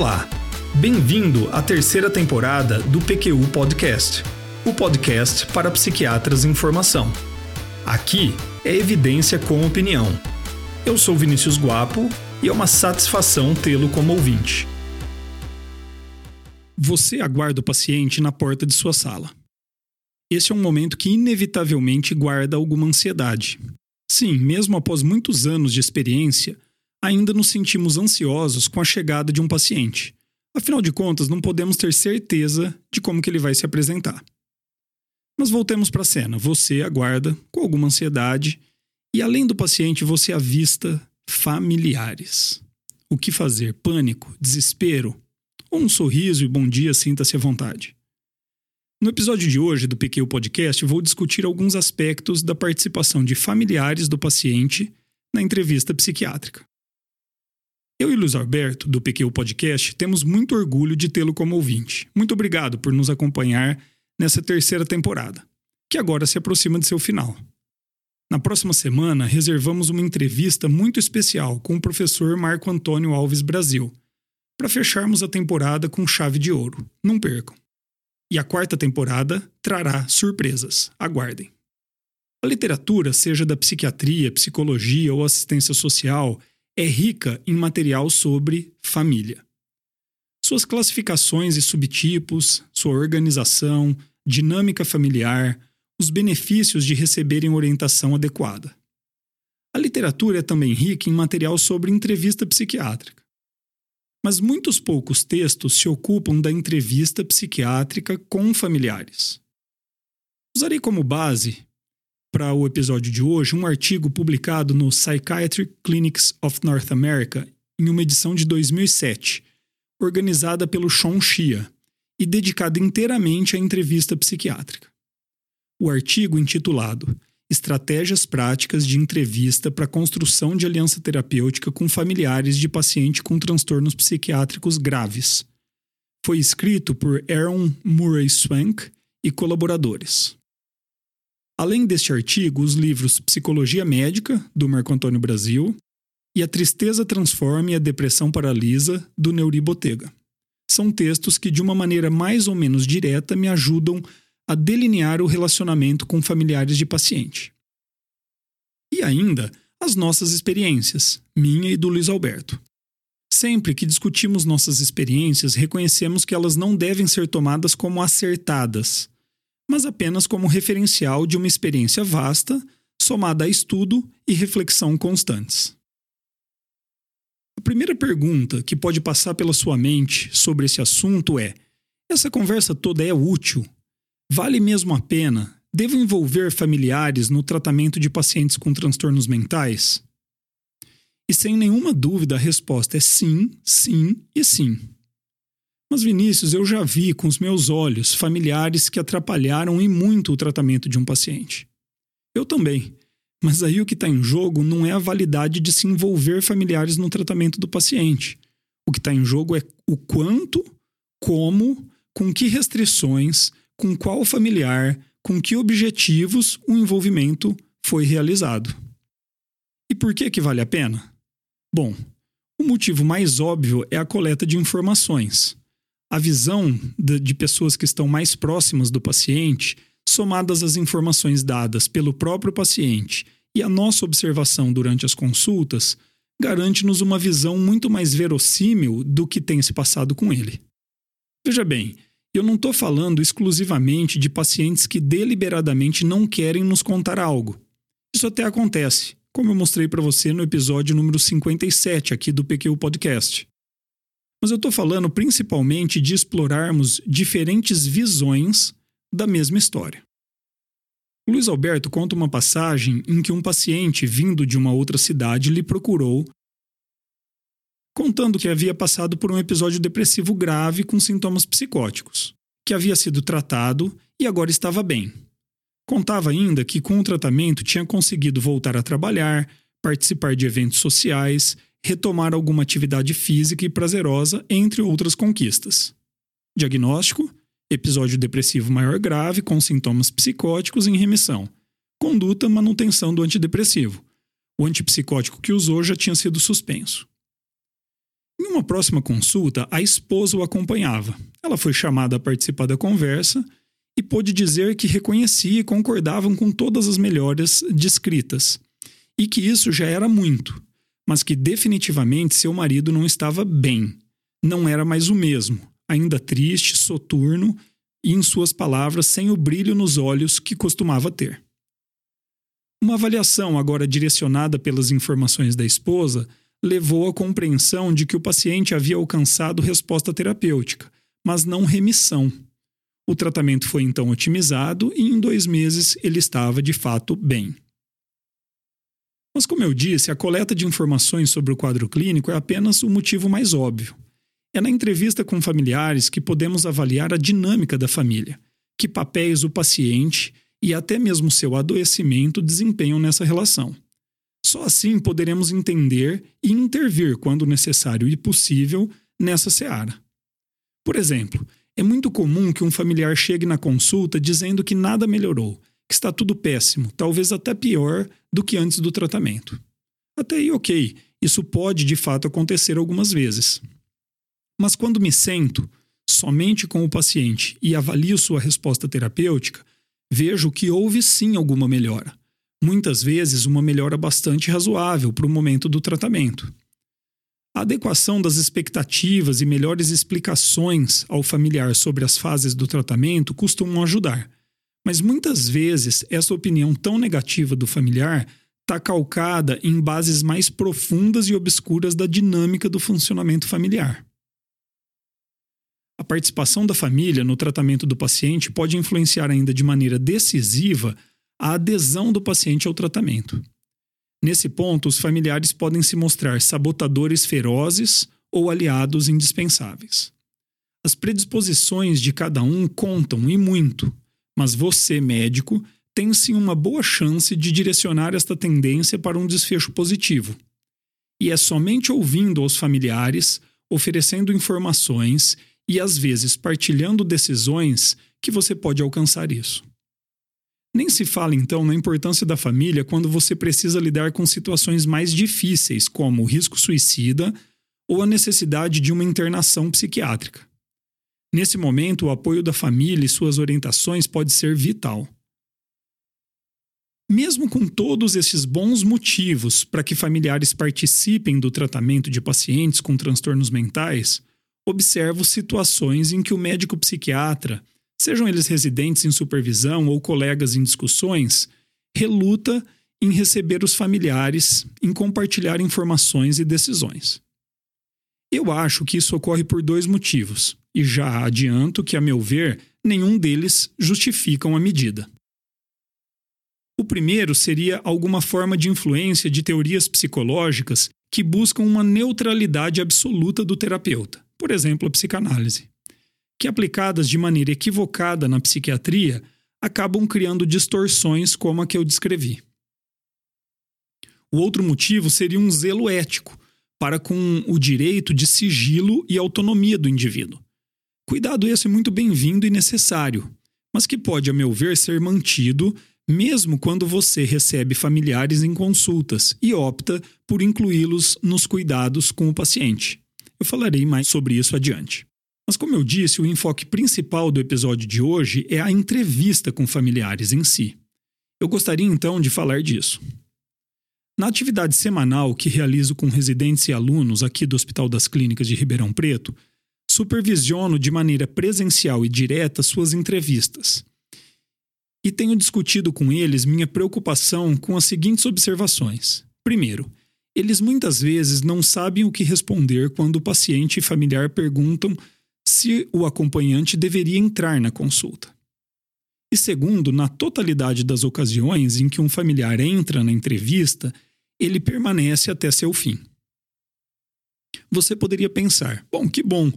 Olá, bem-vindo à terceira temporada do PQU Podcast, o podcast para psiquiatras em formação. Aqui é evidência com opinião. Eu sou Vinícius Guapo e é uma satisfação tê-lo como ouvinte. Você aguarda o paciente na porta de sua sala. Esse é um momento que inevitavelmente guarda alguma ansiedade. Sim, mesmo após muitos anos de experiência, ainda nos sentimos ansiosos com a chegada de um paciente. Afinal de contas, não podemos ter certeza de como que ele vai se apresentar. Mas voltemos para a cena. Você aguarda com alguma ansiedade e além do paciente, você avista familiares. O que fazer? Pânico? Desespero? Ou um sorriso e bom dia, sinta-se à vontade? No episódio de hoje do PQ Podcast, vou discutir alguns aspectos da participação de familiares do paciente na entrevista psiquiátrica. Eu e Luiz Alberto, do PQ Podcast, temos muito orgulho de tê-lo como ouvinte. Muito obrigado por nos acompanhar nessa terceira temporada, que agora se aproxima de seu final. Na próxima semana, reservamos uma entrevista muito especial com o professor Marco Antônio Alves Brasil, para fecharmos a temporada com chave de ouro. Não percam! E a quarta temporada trará surpresas. Aguardem. A literatura, seja da psiquiatria, psicologia ou assistência social, é rica em material sobre família. Suas classificações e subtipos, sua organização, dinâmica familiar, os benefícios de receberem orientação adequada. A literatura é também rica em material sobre entrevista psiquiátrica mas muitos poucos textos se ocupam da entrevista psiquiátrica com familiares. Usarei como base para o episódio de hoje um artigo publicado no Psychiatric Clinics of North America em uma edição de 2007, organizada pelo Sean Shia e dedicada inteiramente à entrevista psiquiátrica. O artigo intitulado estratégias práticas de entrevista para construção de aliança terapêutica com familiares de paciente com transtornos psiquiátricos graves. Foi escrito por Aaron Murray Swank e colaboradores. Além deste artigo, os livros Psicologia Médica, do Marco Antônio Brasil, e A Tristeza Transforma e a Depressão Paralisa, do Neuri Botega. São textos que, de uma maneira mais ou menos direta, me ajudam a delinear o relacionamento com familiares de paciente. E ainda as nossas experiências, minha e do Luiz Alberto. Sempre que discutimos nossas experiências, reconhecemos que elas não devem ser tomadas como acertadas, mas apenas como referencial de uma experiência vasta, somada a estudo e reflexão constantes. A primeira pergunta que pode passar pela sua mente sobre esse assunto é: essa conversa toda é útil? Vale mesmo a pena? Devo envolver familiares no tratamento de pacientes com transtornos mentais? E sem nenhuma dúvida a resposta é sim, sim e sim. Mas, Vinícius, eu já vi com os meus olhos familiares que atrapalharam e muito o tratamento de um paciente. Eu também. Mas aí o que está em jogo não é a validade de se envolver familiares no tratamento do paciente. O que está em jogo é o quanto, como, com que restrições, com qual familiar, com que objetivos o envolvimento foi realizado. E por que que vale a pena? Bom, o motivo mais óbvio é a coleta de informações. A visão de pessoas que estão mais próximas do paciente, somadas às informações dadas pelo próprio paciente e a nossa observação durante as consultas, garante-nos uma visão muito mais verossímil do que tem se passado com ele. Veja bem, eu não estou falando exclusivamente de pacientes que deliberadamente não querem nos contar algo. Isso até acontece, como eu mostrei para você no episódio número 57 aqui do PQ Podcast. Mas eu estou falando principalmente de explorarmos diferentes visões da mesma história. O Luiz Alberto conta uma passagem em que um paciente vindo de uma outra cidade lhe procurou contando que havia passado por um episódio depressivo grave com sintomas psicóticos, que havia sido tratado e agora estava bem. Contava ainda que, com o tratamento, tinha conseguido voltar a trabalhar, participar de eventos sociais, retomar alguma atividade física e prazerosa, entre outras conquistas. Diagnóstico: episódio depressivo maior grave com sintomas psicóticos em remissão. Conduta: manutenção do antidepressivo. O antipsicótico que usou já tinha sido suspenso. Em uma próxima consulta, a esposa o acompanhava. Ela foi chamada a participar da conversa e pôde dizer que reconhecia e concordavam com todas as melhorias descritas, e que isso já era muito, mas que definitivamente seu marido não estava bem, não era mais o mesmo, ainda triste, soturno e, em suas palavras, sem o brilho nos olhos que costumava ter. Uma avaliação, agora direcionada pelas informações da esposa, levou à compreensão de que o paciente havia alcançado resposta terapêutica, mas não remissão. O tratamento foi então otimizado e em dois meses ele estava de fato bem. Mas, como eu disse, a coleta de informações sobre o quadro clínico é apenas o motivo mais óbvio. É na entrevista com familiares que podemos avaliar a dinâmica da família, que papéis o paciente e até mesmo seu adoecimento desempenham nessa relação. Só assim poderemos entender e intervir quando necessário e possível nessa seara. Por exemplo, é muito comum que um familiar chegue na consulta dizendo que nada melhorou, que está tudo péssimo, talvez até pior do que antes do tratamento. Até aí, ok, isso pode de fato acontecer algumas vezes. Mas quando me sento somente com o paciente e avalio sua resposta terapêutica, vejo que houve sim alguma melhora. Muitas vezes, uma melhora bastante razoável para o momento do tratamento. A adequação das expectativas e melhores explicações ao familiar sobre as fases do tratamento costumam ajudar, mas muitas vezes essa opinião tão negativa do familiar está calcada em bases mais profundas e obscuras da dinâmica do funcionamento familiar. A participação da família no tratamento do paciente pode influenciar ainda de maneira decisiva a adesão do paciente ao tratamento. Nesse ponto, os familiares podem se mostrar sabotadores ferozes ou aliados indispensáveis. As predisposições de cada um contam e muito, mas você, médico, tem sim uma boa chance de direcionar esta tendência para um desfecho positivo. E é somente ouvindo aos familiares, oferecendo informações e às vezes partilhando decisões que você pode alcançar isso. Nem se fala então na importância da família quando você precisa lidar com situações mais difíceis, como o risco suicida ou a necessidade de uma internação psiquiátrica. Nesse momento, o apoio da família e suas orientações pode ser vital. Mesmo com todos esses bons motivos para que familiares participem do tratamento de pacientes com transtornos mentais, observo situações em que o médico psiquiatra, sejam eles residentes em supervisão ou colegas em discussões, reluta em receber os familiares, em compartilhar informações e decisões. Eu acho que isso ocorre por dois motivos, e já adianto que, a meu ver, nenhum deles justificam a medida. O primeiro seria alguma forma de influência de teorias psicológicas que buscam uma neutralidade absoluta do terapeuta por exemplo, a psicanálise, que aplicadas de maneira equivocada na psiquiatria acabam criando distorções como a que eu descrevi. O outro motivo seria um zelo ético para com o direito de sigilo e autonomia do indivíduo. Cuidado esse muito bem-vindo e necessário, mas que pode, a meu ver, ser mantido mesmo quando você recebe familiares em consultas e opta por incluí-los nos cuidados com o paciente. Eu falarei mais sobre isso adiante. Mas, como eu disse, o enfoque principal do episódio de hoje é a entrevista com familiares em si. Eu gostaria então de falar disso. Na atividade semanal que realizo com residentes e alunos aqui do Hospital das Clínicas de Ribeirão Preto, supervisiono de maneira presencial e direta suas entrevistas. E tenho discutido com eles minha preocupação com as seguintes observações. Primeiro, eles muitas vezes não sabem o que responder quando o paciente e familiar perguntam se o acompanhante deveria entrar na consulta. E segundo, na totalidade das ocasiões em que um familiar entra na entrevista, ele permanece até seu fim. Você poderia pensar: bom, que bom,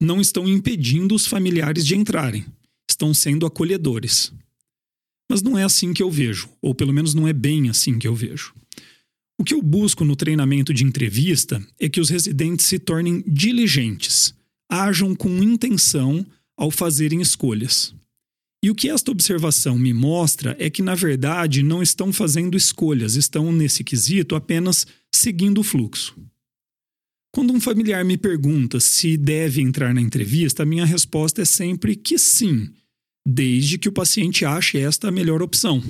não estão impedindo os familiares de entrarem, estão sendo acolhedores. Mas não é assim que eu vejo, ou pelo menos não é bem assim que eu vejo. O que eu busco no treinamento de entrevista é que os residentes se tornem diligentes, ajam com intenção ao fazerem escolhas. E o que esta observação me mostra é que, na verdade, não estão fazendo escolhas, estão, nesse quesito, apenas seguindo o fluxo. Quando um familiar me pergunta se deve entrar na entrevista, a minha resposta é sempre que sim, desde que o paciente ache esta a melhor opção.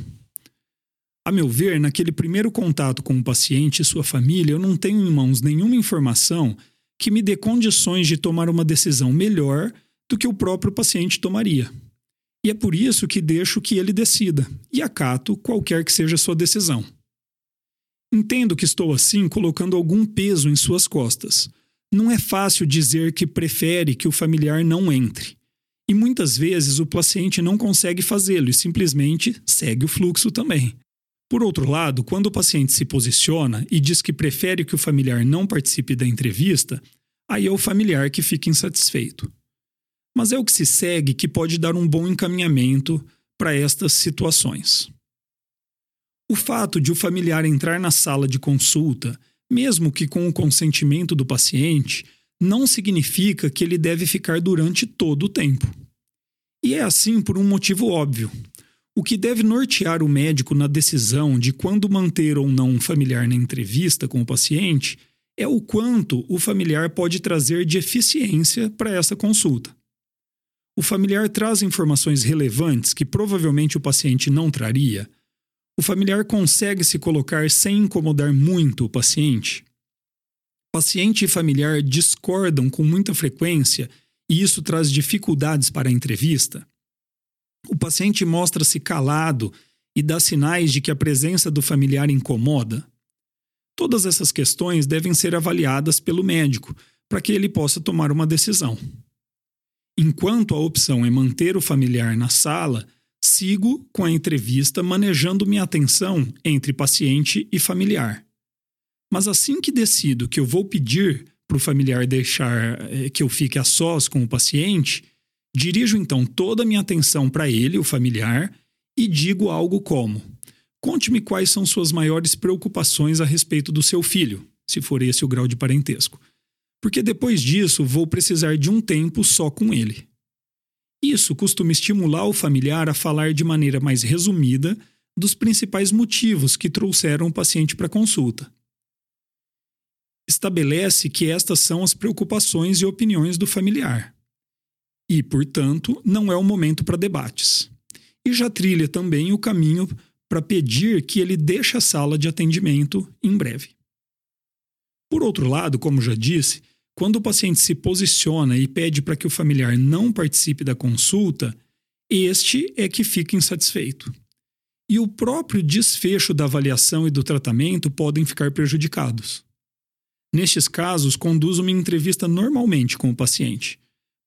A meu ver, naquele primeiro contato com o paciente e sua família, eu não tenho em mãos nenhuma informação que me dê condições de tomar uma decisão melhor do que o próprio paciente tomaria. E é por isso que deixo que ele decida e acato qualquer que seja sua decisão. Entendo que estou assim colocando algum peso em suas costas. Não é fácil dizer que prefere que o familiar não entre. E muitas vezes o paciente não consegue fazê-lo e simplesmente segue o fluxo também. Por outro lado, quando o paciente se posiciona e diz que prefere que o familiar não participe da entrevista, aí é o familiar que fica insatisfeito. Mas é o que se segue que pode dar um bom encaminhamento para estas situações. O fato de o familiar entrar na sala de consulta, mesmo que com o consentimento do paciente, não significa que ele deve ficar durante todo o tempo. E é assim por um motivo óbvio. O que deve nortear o médico na decisão de quando manter ou não um familiar na entrevista com o paciente é o quanto o familiar pode trazer de eficiência para essa consulta. O familiar traz informações relevantes que provavelmente o paciente não traria o familiar consegue se colocar sem incomodar muito o paciente? Paciente e familiar discordam com muita frequência e isso traz dificuldades para a entrevista? O paciente mostra-se calado e dá sinais de que a presença do familiar incomoda? Todas essas questões devem ser avaliadas pelo médico para que ele possa tomar uma decisão. Enquanto a opção é manter o familiar na sala, sigo com a entrevista manejando minha atenção entre paciente e familiar. Mas assim que decido que eu vou pedir para o familiar deixar eh, que eu fique a sós com o paciente, dirijo então toda a minha atenção para ele, o familiar, e digo algo como: Conte-me quais são suas maiores preocupações a respeito do seu filho, se for esse o grau de parentesco. Porque depois disso vou precisar de um tempo só com ele. Isso costuma estimular o familiar a falar de maneira mais resumida dos principais motivos que trouxeram o paciente para consulta. Estabelece que estas são as preocupações e opiniões do familiar. E, portanto, não é o momento para debates. E já trilha também o caminho para pedir que ele deixe a sala de atendimento em breve. Por outro lado, como já disse, quando o paciente se posiciona e pede para que o familiar não participe da consulta, este é que fica insatisfeito. E o próprio desfecho da avaliação e do tratamento podem ficar prejudicados. Nestes casos, conduzo uma entrevista normalmente com o paciente,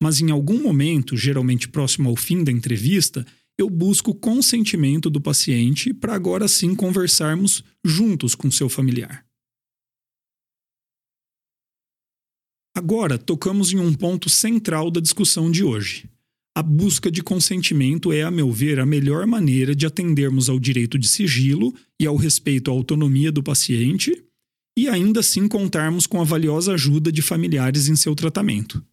mas em algum momento, geralmente próximo ao fim da entrevista, eu busco o consentimento do paciente para agora sim conversarmos juntos com seu familiar. Agora tocamos em um ponto central da discussão de hoje. A busca de consentimento é, a meu ver, a melhor maneira de atendermos ao direito de sigilo e ao respeito à autonomia do paciente e ainda assim contarmos com a valiosa ajuda de familiares em seu tratamento.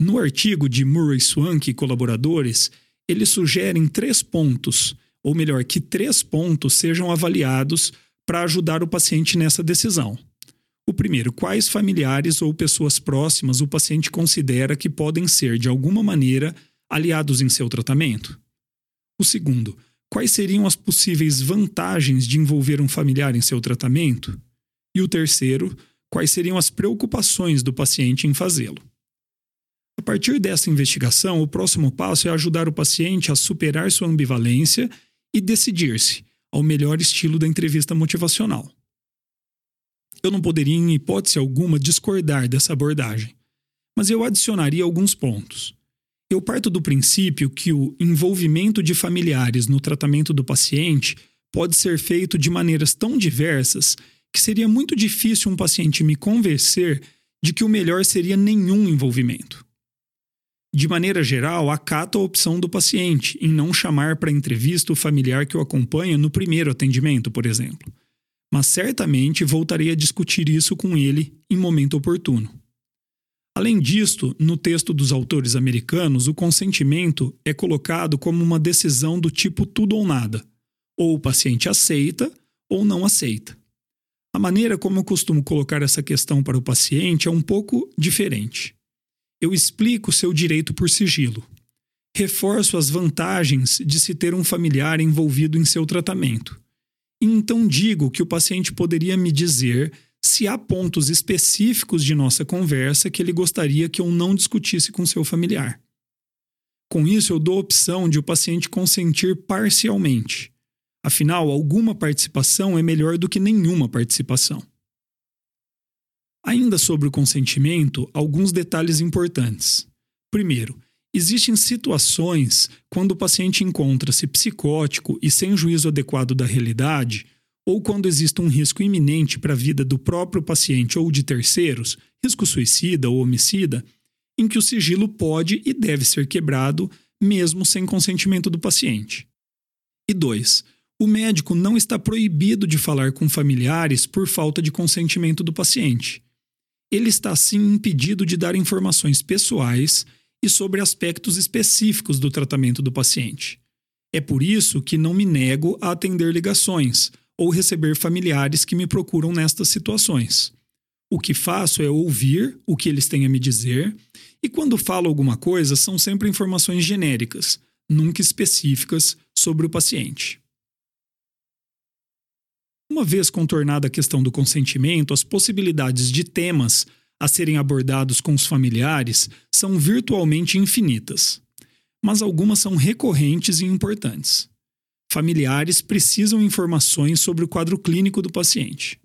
No artigo de Murray Swank e colaboradores, eles sugerem três pontos, ou melhor, que três pontos sejam avaliados para ajudar o paciente nessa decisão. O primeiro, quais familiares ou pessoas próximas o paciente considera que podem ser, de alguma maneira, aliados em seu tratamento? O segundo, quais seriam as possíveis vantagens de envolver um familiar em seu tratamento? E o terceiro, quais seriam as preocupações do paciente em fazê-lo? A partir dessa investigação, o próximo passo é ajudar o paciente a superar sua ambivalência e decidir-se ao melhor estilo da entrevista motivacional eu não poderia, em hipótese alguma, discordar dessa abordagem, mas eu adicionaria alguns pontos. Eu parto do princípio que o envolvimento de familiares no tratamento do paciente pode ser feito de maneiras tão diversas que seria muito difícil um paciente me convencer de que o melhor seria nenhum envolvimento. De maneira geral, acato a opção do paciente em não chamar para entrevista o familiar que o acompanha no primeiro atendimento, por exemplo mas certamente voltarei a discutir isso com ele em momento oportuno. Além disto, no texto dos autores americanos, o consentimento é colocado como uma decisão do tipo tudo ou nada. Ou o paciente aceita ou não aceita. A maneira como eu costumo colocar essa questão para o paciente é um pouco diferente. Eu explico seu direito por sigilo. Reforço as vantagens de se ter um familiar envolvido em seu tratamento. Então digo que o paciente poderia me dizer se há pontos específicos de nossa conversa que ele gostaria que eu não discutisse com seu familiar. Com isso, eu dou a opção de o paciente consentir parcialmente. Afinal, alguma participação é melhor do que nenhuma participação. Ainda sobre o consentimento, alguns detalhes importantes. Primeiro, existem situações quando o paciente encontra-se psicótico e sem juízo adequado da realidade, ou quando existe um risco iminente para a vida do próprio paciente ou de terceiros, risco suicida ou homicida, em que o sigilo pode e deve ser quebrado mesmo sem consentimento do paciente. E dois, o médico não está proibido de falar com familiares por falta de consentimento do paciente. Ele está sim impedido de dar informações pessoais e sobre aspectos específicos do tratamento do paciente. É por isso que não me nego a atender ligações ou receber familiares que me procuram nestas situações. O que faço é ouvir o que eles têm a me dizer, e quando falo alguma coisa, são sempre informações genéricas, nunca específicas sobre o paciente. Uma vez contornada a questão do consentimento, as possibilidades de temas a serem abordados com os familiares são virtualmente infinitas, mas algumas são recorrentes e importantes. Familiares precisam informações sobre o quadro clínico do paciente.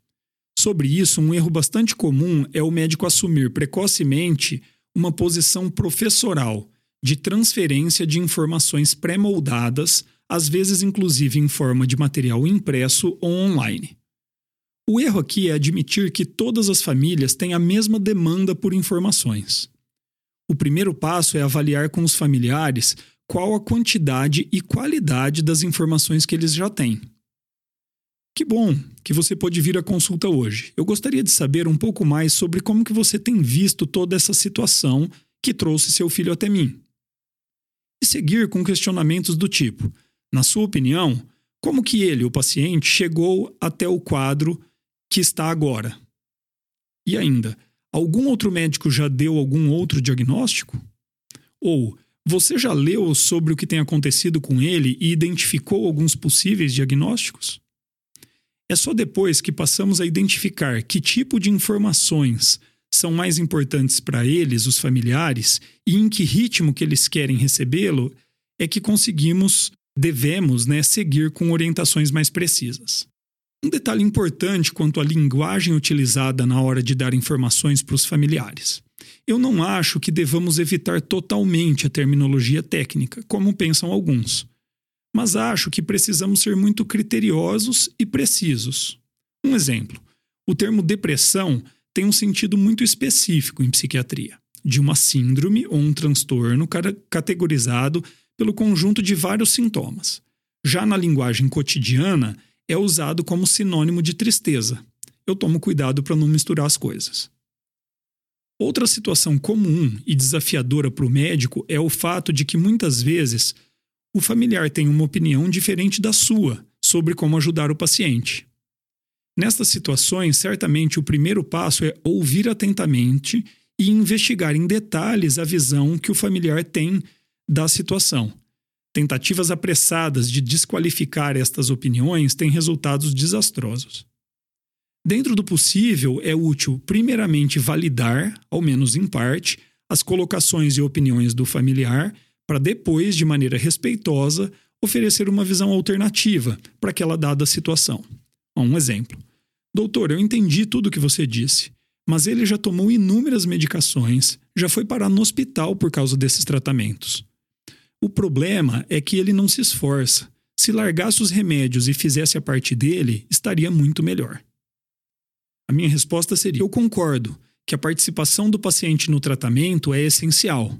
Sobre isso, um erro bastante comum é o médico assumir precocemente uma posição professoral de transferência de informações pré-moldadas às vezes inclusive em forma de material impresso ou online. O erro aqui é admitir que todas as famílias têm a mesma demanda por informações. O primeiro passo é avaliar com os familiares qual a quantidade e qualidade das informações que eles já têm. Que bom que você pôde vir à consulta hoje. Eu gostaria de saber um pouco mais sobre como que você tem visto toda essa situação que trouxe seu filho até mim. E seguir com questionamentos do tipo: na sua opinião, como que ele, o paciente, chegou até o quadro que está agora? E ainda, algum outro médico já deu algum outro diagnóstico? Ou você já leu sobre o que tem acontecido com ele e identificou alguns possíveis diagnósticos? É só depois que passamos a identificar que tipo de informações são mais importantes para eles, os familiares, e em que ritmo que eles querem recebê-lo, é que conseguimos devemos né, seguir com orientações mais precisas. Um detalhe importante quanto à linguagem utilizada na hora de dar informações para os familiares. Eu não acho que devamos evitar totalmente a terminologia técnica, como pensam alguns, mas acho que precisamos ser muito criteriosos e precisos. Um exemplo: o termo depressão tem um sentido muito específico em psiquiatria, de uma síndrome ou um transtorno categorizado pelo conjunto de vários sintomas. Já na linguagem cotidiana, é usado como sinônimo de tristeza. Eu tomo cuidado para não misturar as coisas. Outra situação comum e desafiadora para o médico é o fato de que muitas vezes o familiar tem uma opinião diferente da sua sobre como ajudar o paciente. Nestas situações, certamente o primeiro passo é ouvir atentamente e investigar em detalhes a visão que o familiar tem da situação. Tentativas apressadas de desqualificar estas opiniões têm resultados desastrosos. Dentro do possível, é útil, primeiramente, validar, ao menos em parte, as colocações e opiniões do familiar, para depois, de maneira respeitosa, oferecer uma visão alternativa para aquela dada situação. Um exemplo. Doutor, eu entendi tudo o que você disse, mas ele já tomou inúmeras medicações, já foi parar no hospital por causa desses tratamentos. O problema é que ele não se esforça. Se largasse os remédios e fizesse a parte dele, estaria muito melhor. A minha resposta seria: eu concordo que a participação do paciente no tratamento é essencial.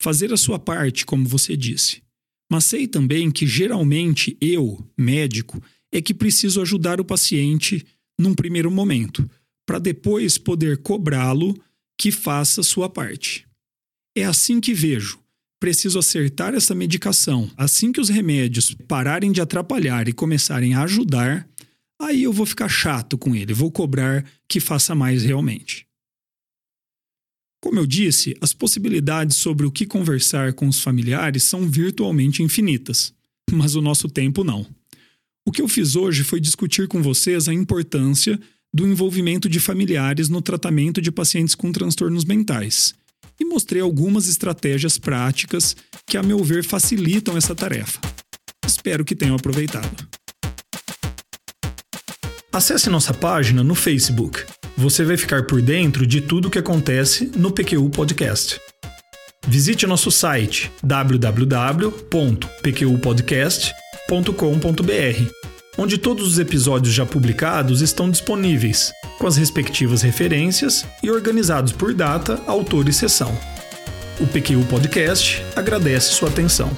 Fazer a sua parte, como você disse. Mas sei também que geralmente eu, médico, é que preciso ajudar o paciente num primeiro momento, para depois poder cobrá-lo que faça sua parte. É assim que vejo preciso acertar essa medicação. Assim que os remédios pararem de atrapalhar e começarem a ajudar, aí eu vou ficar chato com ele, vou cobrar que faça mais realmente. Como eu disse, as possibilidades sobre o que conversar com os familiares são virtualmente infinitas, mas o nosso tempo não. O que eu fiz hoje foi discutir com vocês a importância do envolvimento de familiares no tratamento de pacientes com transtornos mentais e mostrei algumas estratégias práticas que, a meu ver, facilitam essa tarefa. Espero que tenham aproveitado. Acesse nossa página no Facebook você vai ficar por dentro de tudo o que acontece no PQU Podcast. Visite nosso site www.pqpodcast.com.br, onde todos os episódios já publicados estão disponíveis, com as respectivas referências e organizados por data, autor e sessão. O PQU Podcast agradece sua atenção.